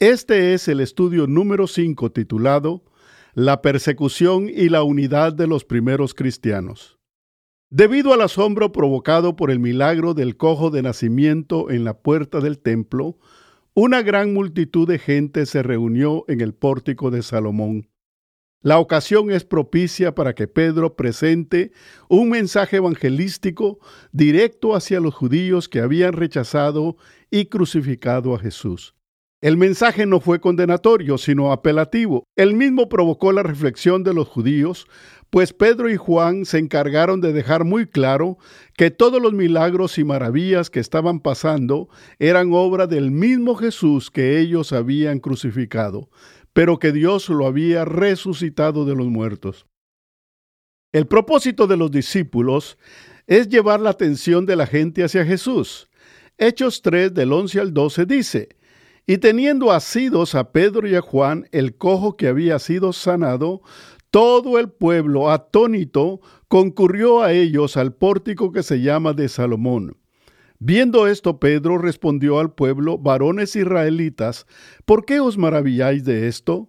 Este es el estudio número 5 titulado La persecución y la unidad de los primeros cristianos. Debido al asombro provocado por el milagro del cojo de nacimiento en la puerta del templo, una gran multitud de gente se reunió en el pórtico de Salomón. La ocasión es propicia para que Pedro presente un mensaje evangelístico directo hacia los judíos que habían rechazado y crucificado a Jesús. El mensaje no fue condenatorio, sino apelativo. El mismo provocó la reflexión de los judíos, pues Pedro y Juan se encargaron de dejar muy claro que todos los milagros y maravillas que estaban pasando eran obra del mismo Jesús que ellos habían crucificado, pero que Dios lo había resucitado de los muertos. El propósito de los discípulos es llevar la atención de la gente hacia Jesús. Hechos 3 del 11 al 12 dice, y teniendo asidos a Pedro y a Juan, el cojo que había sido sanado, todo el pueblo, atónito, concurrió a ellos al pórtico que se llama de Salomón. Viendo esto, Pedro respondió al pueblo, varones israelitas, ¿por qué os maravilláis de esto?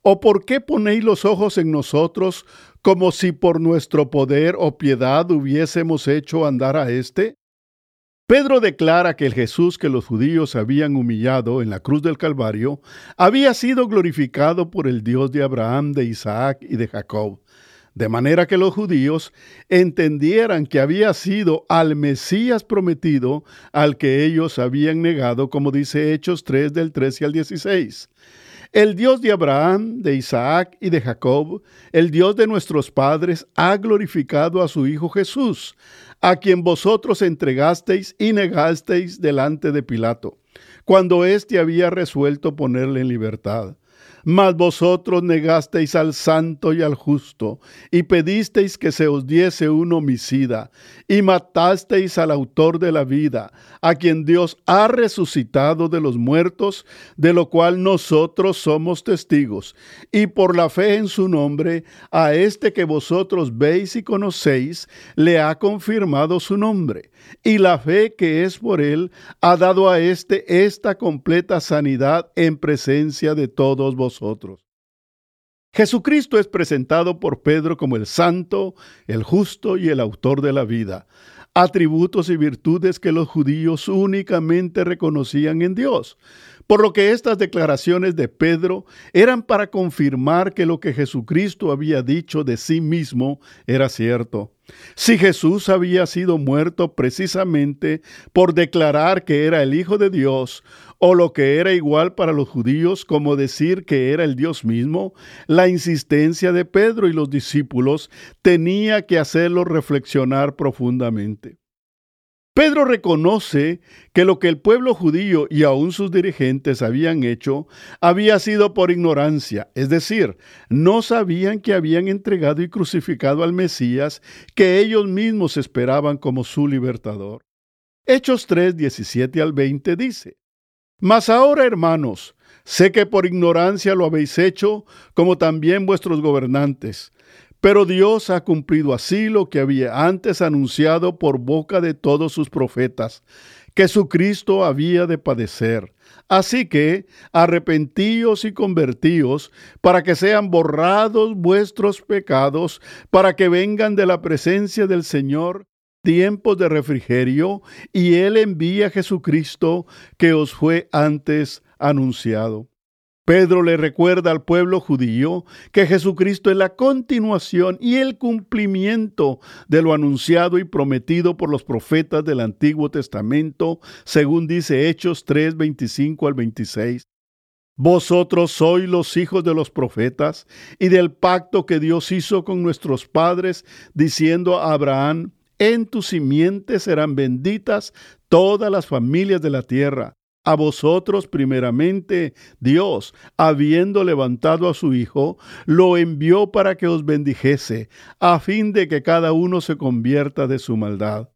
¿O por qué ponéis los ojos en nosotros como si por nuestro poder o piedad hubiésemos hecho andar a éste? Pedro declara que el Jesús que los judíos habían humillado en la cruz del Calvario había sido glorificado por el Dios de Abraham, de Isaac y de Jacob, de manera que los judíos entendieran que había sido al Mesías prometido al que ellos habían negado, como dice Hechos 3 del 13 al 16. El Dios de Abraham, de Isaac y de Jacob, el Dios de nuestros padres, ha glorificado a su Hijo Jesús, a quien vosotros entregasteis y negasteis delante de Pilato, cuando éste había resuelto ponerle en libertad. Mas vosotros negasteis al santo y al justo, y pedisteis que se os diese un homicida, y matasteis al autor de la vida, a quien Dios ha resucitado de los muertos, de lo cual nosotros somos testigos, y por la fe en su nombre, a este que vosotros veis y conocéis, le ha confirmado su nombre, y la fe que es por él ha dado a éste esta completa sanidad en presencia de todos vosotros. Jesucristo es presentado por Pedro como el santo, el justo y el autor de la vida, atributos y virtudes que los judíos únicamente reconocían en Dios. Por lo que estas declaraciones de Pedro eran para confirmar que lo que Jesucristo había dicho de sí mismo era cierto. Si Jesús había sido muerto precisamente por declarar que era el Hijo de Dios, o lo que era igual para los judíos como decir que era el Dios mismo, la insistencia de Pedro y los discípulos tenía que hacerlo reflexionar profundamente. Pedro reconoce que lo que el pueblo judío y aún sus dirigentes habían hecho había sido por ignorancia, es decir, no sabían que habían entregado y crucificado al Mesías que ellos mismos esperaban como su libertador. Hechos 3, 17 al 20 dice, Mas ahora, hermanos, sé que por ignorancia lo habéis hecho, como también vuestros gobernantes. Pero Dios ha cumplido así lo que había antes anunciado por boca de todos sus profetas, que su Cristo había de padecer. Así que arrepentíos y convertíos para que sean borrados vuestros pecados, para que vengan de la presencia del Señor tiempos de refrigerio, y Él envía a Jesucristo que os fue antes anunciado. Pedro le recuerda al pueblo judío que Jesucristo es la continuación y el cumplimiento de lo anunciado y prometido por los profetas del Antiguo Testamento, según dice Hechos 3, 25 al 26. Vosotros sois los hijos de los profetas y del pacto que Dios hizo con nuestros padres, diciendo a Abraham, en tu simiente serán benditas todas las familias de la tierra A vosotros primeramente Dios, habiendo levantado a su Hijo, lo envió para que os bendijese, a fin de que cada uno se convierta de su maldad.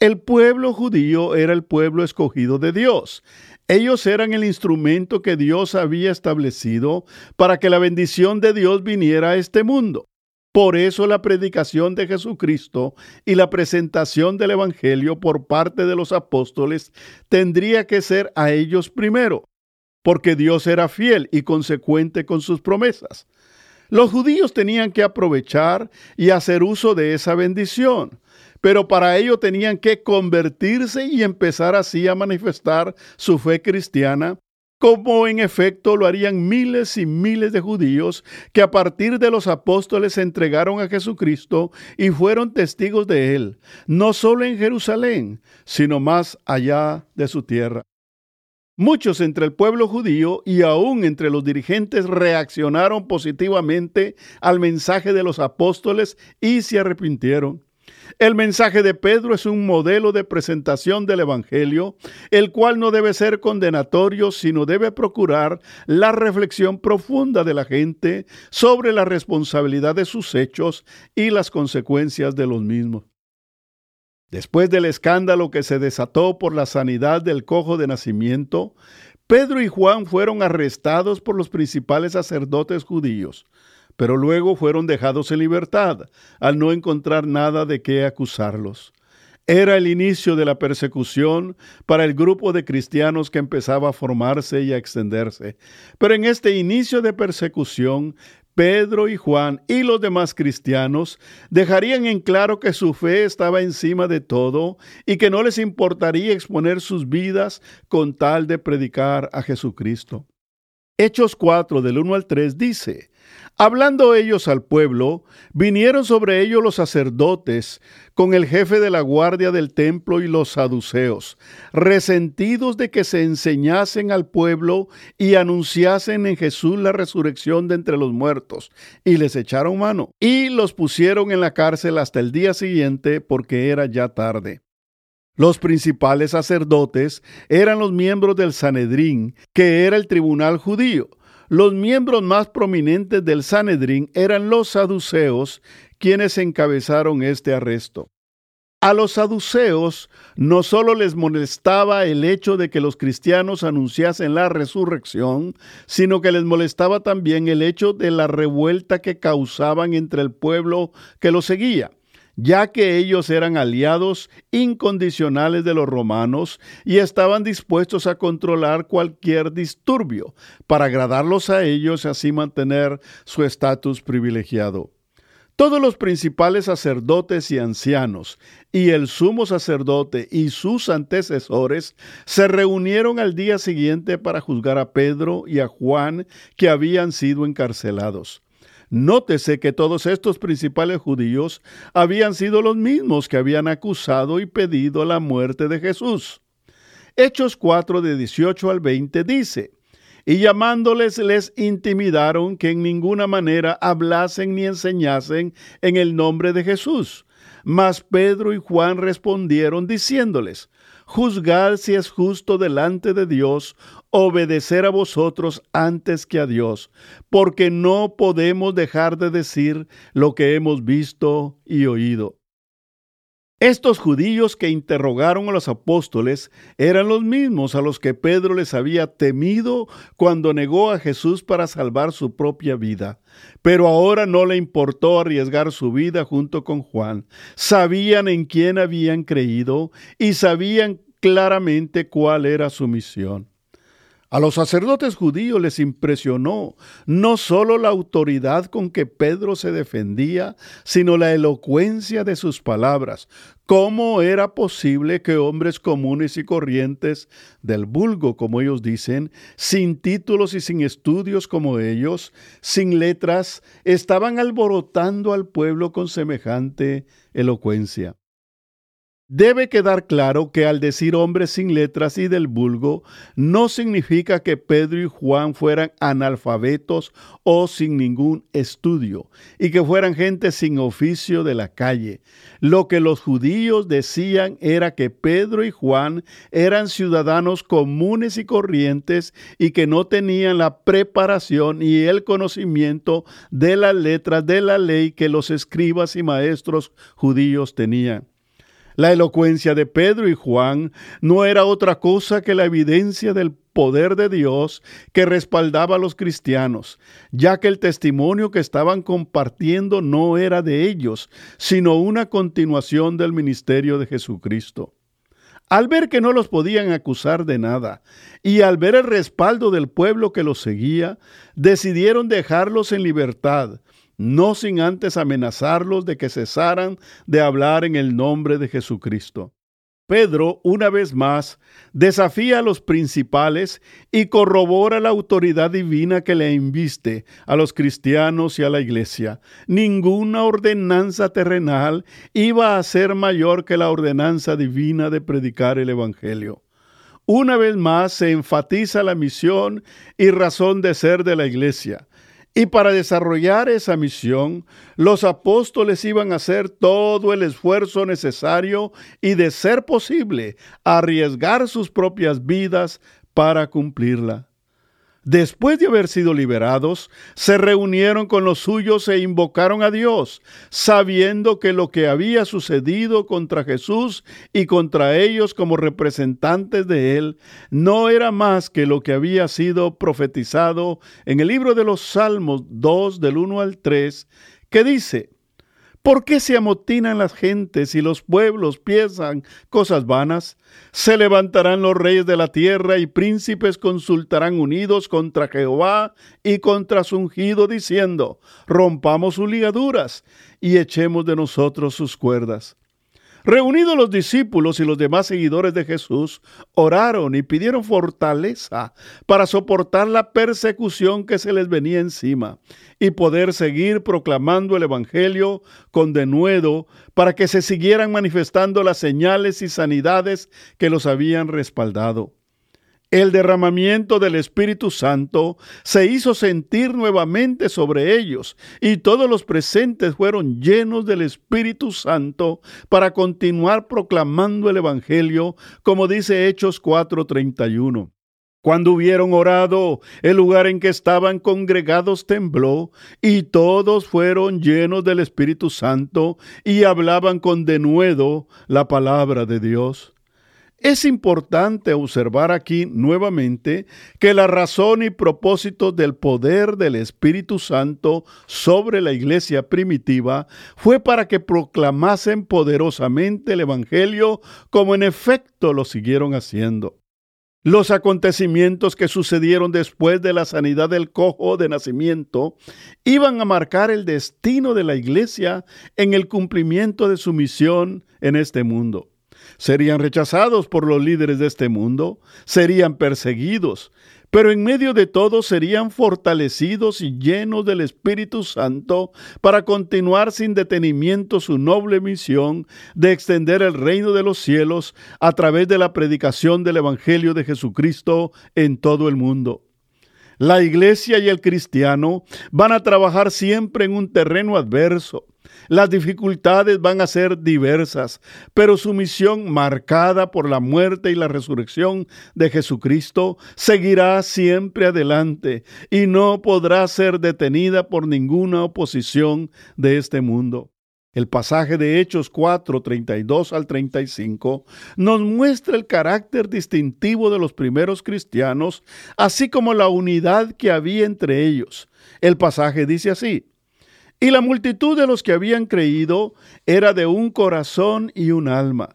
El pueblo judío era el pueblo escogido de Dios. Ellos eran el instrumento que Dios había establecido para que la bendición de Dios viniera a este mundo. Por eso la predicación de Jesucristo y la presentación del Evangelio por parte de los apóstoles tendría que ser a ellos primero, porque Dios era fiel y consecuente con sus promesas. Los judíos tenían que aprovechar y hacer uso de esa bendición, pero para ello tenían que convertirse y empezar así a manifestar su fe cristiana como en efecto lo harían miles y miles de judíos que a partir de los apóstoles se entregaron a Jesucristo y fueron testigos de él, no solo en Jerusalén, sino más allá de su tierra. Muchos entre el pueblo judío y aún entre los dirigentes reaccionaron positivamente al mensaje de los apóstoles y se arrepintieron. El mensaje de Pedro es un modelo de presentación del Evangelio, el cual no debe ser condenatorio, sino debe procurar la reflexión profunda de la gente sobre la responsabilidad de sus hechos y las consecuencias de los mismos. Después del escándalo que se desató por la sanidad del cojo de nacimiento, Pedro y Juan fueron arrestados por los principales sacerdotes judíos pero luego fueron dejados en libertad al no encontrar nada de qué acusarlos. Era el inicio de la persecución para el grupo de cristianos que empezaba a formarse y a extenderse. Pero en este inicio de persecución, Pedro y Juan y los demás cristianos dejarían en claro que su fe estaba encima de todo y que no les importaría exponer sus vidas con tal de predicar a Jesucristo. Hechos 4 del 1 al 3 dice, Hablando ellos al pueblo, vinieron sobre ellos los sacerdotes con el jefe de la guardia del templo y los saduceos, resentidos de que se enseñasen al pueblo y anunciasen en Jesús la resurrección de entre los muertos, y les echaron mano, y los pusieron en la cárcel hasta el día siguiente porque era ya tarde. Los principales sacerdotes eran los miembros del Sanedrín, que era el tribunal judío, los miembros más prominentes del Sanedrín eran los saduceos, quienes encabezaron este arresto. A los saduceos no solo les molestaba el hecho de que los cristianos anunciasen la resurrección, sino que les molestaba también el hecho de la revuelta que causaban entre el pueblo que los seguía ya que ellos eran aliados incondicionales de los romanos y estaban dispuestos a controlar cualquier disturbio para agradarlos a ellos y así mantener su estatus privilegiado. Todos los principales sacerdotes y ancianos y el sumo sacerdote y sus antecesores se reunieron al día siguiente para juzgar a Pedro y a Juan que habían sido encarcelados. Nótese que todos estos principales judíos habían sido los mismos que habían acusado y pedido la muerte de Jesús. Hechos 4 de 18 al 20 dice, y llamándoles les intimidaron que en ninguna manera hablasen ni enseñasen en el nombre de Jesús. Mas Pedro y Juan respondieron diciéndoles, Juzgad si es justo delante de Dios obedecer a vosotros antes que a Dios, porque no podemos dejar de decir lo que hemos visto y oído. Estos judíos que interrogaron a los apóstoles eran los mismos a los que Pedro les había temido cuando negó a Jesús para salvar su propia vida. Pero ahora no le importó arriesgar su vida junto con Juan. Sabían en quién habían creído y sabían claramente cuál era su misión. A los sacerdotes judíos les impresionó no solo la autoridad con que Pedro se defendía, sino la elocuencia de sus palabras. ¿Cómo era posible que hombres comunes y corrientes, del vulgo como ellos dicen, sin títulos y sin estudios como ellos, sin letras, estaban alborotando al pueblo con semejante elocuencia? Debe quedar claro que al decir hombres sin letras y del vulgo, no significa que Pedro y Juan fueran analfabetos o sin ningún estudio, y que fueran gente sin oficio de la calle. Lo que los judíos decían era que Pedro y Juan eran ciudadanos comunes y corrientes y que no tenían la preparación y el conocimiento de las letras de la ley que los escribas y maestros judíos tenían. La elocuencia de Pedro y Juan no era otra cosa que la evidencia del poder de Dios que respaldaba a los cristianos, ya que el testimonio que estaban compartiendo no era de ellos, sino una continuación del ministerio de Jesucristo. Al ver que no los podían acusar de nada y al ver el respaldo del pueblo que los seguía, decidieron dejarlos en libertad, no sin antes amenazarlos de que cesaran de hablar en el nombre de Jesucristo. Pedro, una vez más, desafía a los principales y corrobora la autoridad divina que le inviste a los cristianos y a la iglesia. Ninguna ordenanza terrenal iba a ser mayor que la ordenanza divina de predicar el Evangelio. Una vez más se enfatiza la misión y razón de ser de la iglesia. Y para desarrollar esa misión, los apóstoles iban a hacer todo el esfuerzo necesario y, de ser posible, arriesgar sus propias vidas para cumplirla. Después de haber sido liberados, se reunieron con los suyos e invocaron a Dios, sabiendo que lo que había sucedido contra Jesús y contra ellos como representantes de Él no era más que lo que había sido profetizado en el libro de los Salmos 2 del 1 al 3, que dice, ¿Por qué se amotinan las gentes y los pueblos piensan cosas vanas? Se levantarán los reyes de la tierra y príncipes consultarán unidos contra Jehová y contra su ungido, diciendo, rompamos sus ligaduras y echemos de nosotros sus cuerdas. Reunidos los discípulos y los demás seguidores de Jesús, oraron y pidieron fortaleza para soportar la persecución que se les venía encima y poder seguir proclamando el Evangelio con denuedo para que se siguieran manifestando las señales y sanidades que los habían respaldado. El derramamiento del Espíritu Santo se hizo sentir nuevamente sobre ellos y todos los presentes fueron llenos del Espíritu Santo para continuar proclamando el Evangelio, como dice Hechos 4:31. Cuando hubieron orado, el lugar en que estaban congregados tembló, y todos fueron llenos del Espíritu Santo y hablaban con denuedo la palabra de Dios. Es importante observar aquí nuevamente que la razón y propósito del poder del Espíritu Santo sobre la iglesia primitiva fue para que proclamasen poderosamente el Evangelio como en efecto lo siguieron haciendo. Los acontecimientos que sucedieron después de la sanidad del cojo de nacimiento iban a marcar el destino de la iglesia en el cumplimiento de su misión en este mundo serían rechazados por los líderes de este mundo, serían perseguidos, pero en medio de todo serían fortalecidos y llenos del Espíritu Santo para continuar sin detenimiento su noble misión de extender el reino de los cielos a través de la predicación del Evangelio de Jesucristo en todo el mundo. La iglesia y el cristiano van a trabajar siempre en un terreno adverso, las dificultades van a ser diversas, pero su misión marcada por la muerte y la resurrección de Jesucristo seguirá siempre adelante y no podrá ser detenida por ninguna oposición de este mundo. El pasaje de Hechos 4, 32 al 35 nos muestra el carácter distintivo de los primeros cristianos, así como la unidad que había entre ellos. El pasaje dice así, y la multitud de los que habían creído era de un corazón y un alma,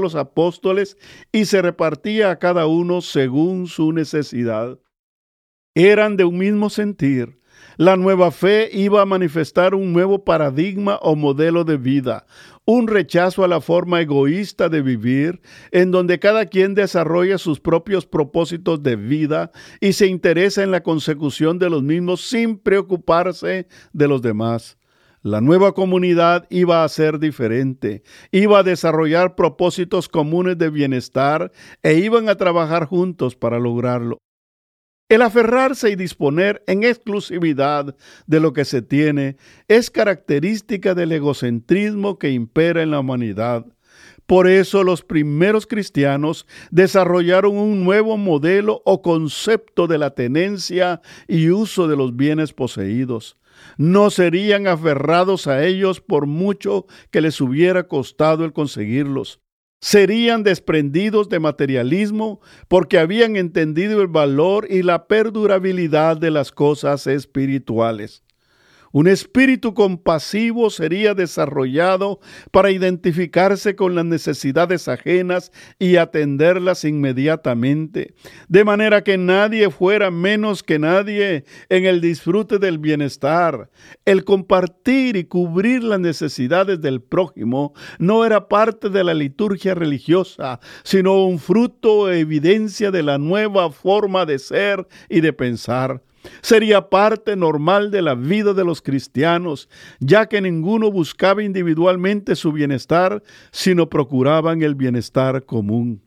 los apóstoles y se repartía a cada uno según su necesidad. Eran de un mismo sentir. La nueva fe iba a manifestar un nuevo paradigma o modelo de vida, un rechazo a la forma egoísta de vivir, en donde cada quien desarrolla sus propios propósitos de vida y se interesa en la consecución de los mismos sin preocuparse de los demás. La nueva comunidad iba a ser diferente, iba a desarrollar propósitos comunes de bienestar e iban a trabajar juntos para lograrlo. El aferrarse y disponer en exclusividad de lo que se tiene es característica del egocentrismo que impera en la humanidad. Por eso los primeros cristianos desarrollaron un nuevo modelo o concepto de la tenencia y uso de los bienes poseídos. No serían aferrados a ellos por mucho que les hubiera costado el conseguirlos serían desprendidos de materialismo porque habían entendido el valor y la perdurabilidad de las cosas espirituales. Un espíritu compasivo sería desarrollado para identificarse con las necesidades ajenas y atenderlas inmediatamente, de manera que nadie fuera menos que nadie en el disfrute del bienestar. El compartir y cubrir las necesidades del prójimo no era parte de la liturgia religiosa, sino un fruto o evidencia de la nueva forma de ser y de pensar. Sería parte normal de la vida de los cristianos, ya que ninguno buscaba individualmente su bienestar, sino procuraban el bienestar común.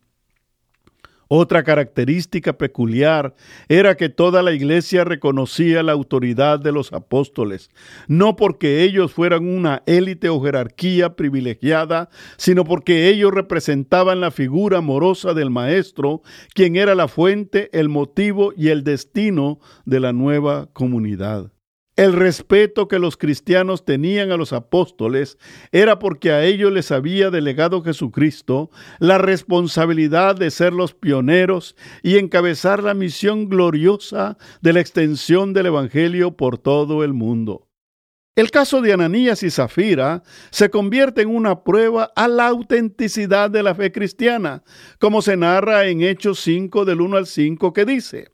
Otra característica peculiar era que toda la iglesia reconocía la autoridad de los apóstoles, no porque ellos fueran una élite o jerarquía privilegiada, sino porque ellos representaban la figura amorosa del Maestro, quien era la fuente, el motivo y el destino de la nueva comunidad. El respeto que los cristianos tenían a los apóstoles era porque a ellos les había delegado Jesucristo la responsabilidad de ser los pioneros y encabezar la misión gloriosa de la extensión del Evangelio por todo el mundo. El caso de Ananías y Zafira se convierte en una prueba a la autenticidad de la fe cristiana, como se narra en Hechos 5 del 1 al 5 que dice,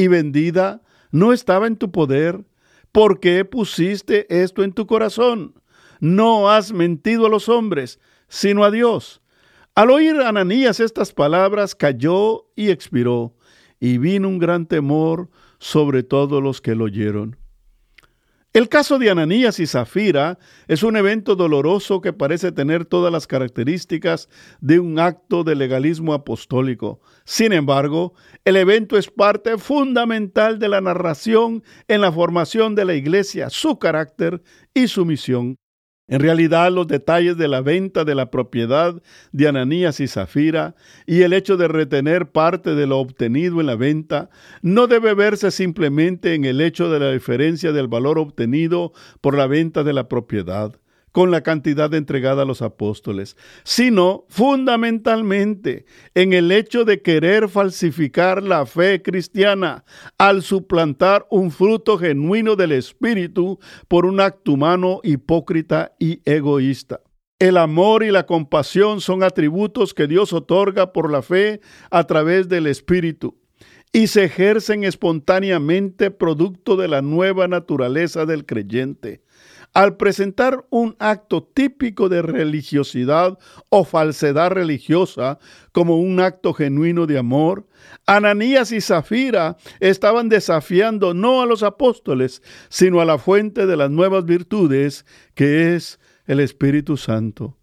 y vendida no estaba en tu poder? ¿Por qué pusiste esto en tu corazón? No has mentido a los hombres, sino a Dios. Al oír Ananías estas palabras, cayó y expiró, y vino un gran temor sobre todos los que lo oyeron. El caso de Ananías y Zafira es un evento doloroso que parece tener todas las características de un acto de legalismo apostólico. Sin embargo, el evento es parte fundamental de la narración en la formación de la iglesia, su carácter y su misión. En realidad, los detalles de la venta de la propiedad de Ananías y Zafira y el hecho de retener parte de lo obtenido en la venta no debe verse simplemente en el hecho de la diferencia del valor obtenido por la venta de la propiedad con la cantidad entregada a los apóstoles, sino fundamentalmente en el hecho de querer falsificar la fe cristiana al suplantar un fruto genuino del Espíritu por un acto humano hipócrita y egoísta. El amor y la compasión son atributos que Dios otorga por la fe a través del Espíritu y se ejercen espontáneamente producto de la nueva naturaleza del creyente. Al presentar un acto típico de religiosidad o falsedad religiosa como un acto genuino de amor, Ananías y Zafira estaban desafiando no a los apóstoles, sino a la fuente de las nuevas virtudes, que es el Espíritu Santo.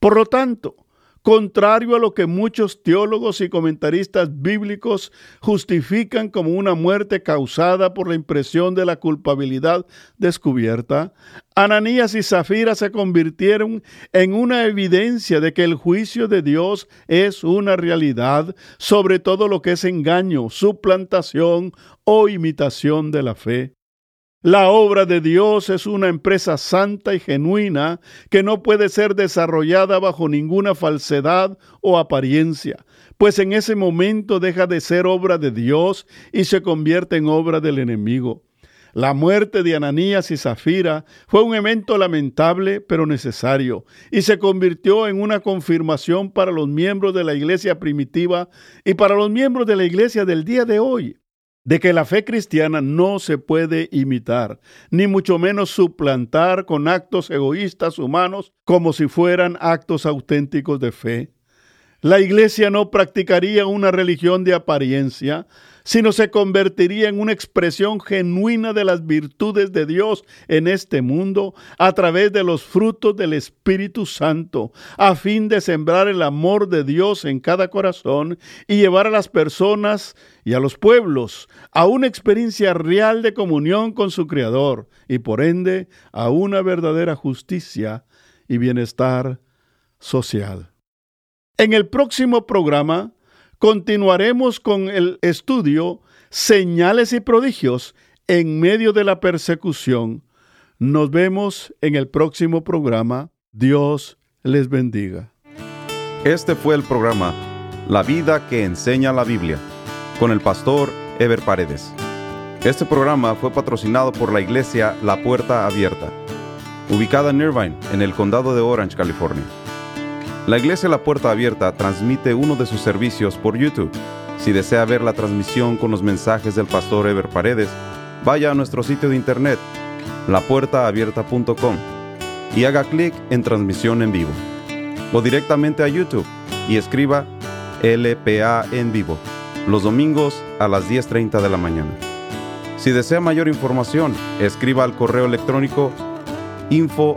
Por lo tanto, contrario a lo que muchos teólogos y comentaristas bíblicos justifican como una muerte causada por la impresión de la culpabilidad descubierta, Ananías y Zafira se convirtieron en una evidencia de que el juicio de Dios es una realidad sobre todo lo que es engaño, suplantación o imitación de la fe. La obra de Dios es una empresa santa y genuina que no puede ser desarrollada bajo ninguna falsedad o apariencia, pues en ese momento deja de ser obra de Dios y se convierte en obra del enemigo. La muerte de Ananías y Zafira fue un evento lamentable pero necesario y se convirtió en una confirmación para los miembros de la iglesia primitiva y para los miembros de la iglesia del día de hoy de que la fe cristiana no se puede imitar, ni mucho menos suplantar con actos egoístas humanos como si fueran actos auténticos de fe. La iglesia no practicaría una religión de apariencia, sino se convertiría en una expresión genuina de las virtudes de Dios en este mundo a través de los frutos del Espíritu Santo, a fin de sembrar el amor de Dios en cada corazón y llevar a las personas y a los pueblos a una experiencia real de comunión con su Creador y por ende a una verdadera justicia y bienestar social. En el próximo programa continuaremos con el estudio Señales y prodigios en medio de la persecución. Nos vemos en el próximo programa. Dios les bendiga. Este fue el programa La vida que enseña la Biblia con el pastor Ever Paredes. Este programa fue patrocinado por la iglesia La Puerta Abierta, ubicada en Irvine, en el condado de Orange, California. La Iglesia La Puerta Abierta transmite uno de sus servicios por YouTube. Si desea ver la transmisión con los mensajes del pastor Ever Paredes, vaya a nuestro sitio de internet, lapuertaabierta.com, y haga clic en transmisión en vivo. O directamente a YouTube y escriba LPA en vivo, los domingos a las 10.30 de la mañana. Si desea mayor información, escriba al correo electrónico info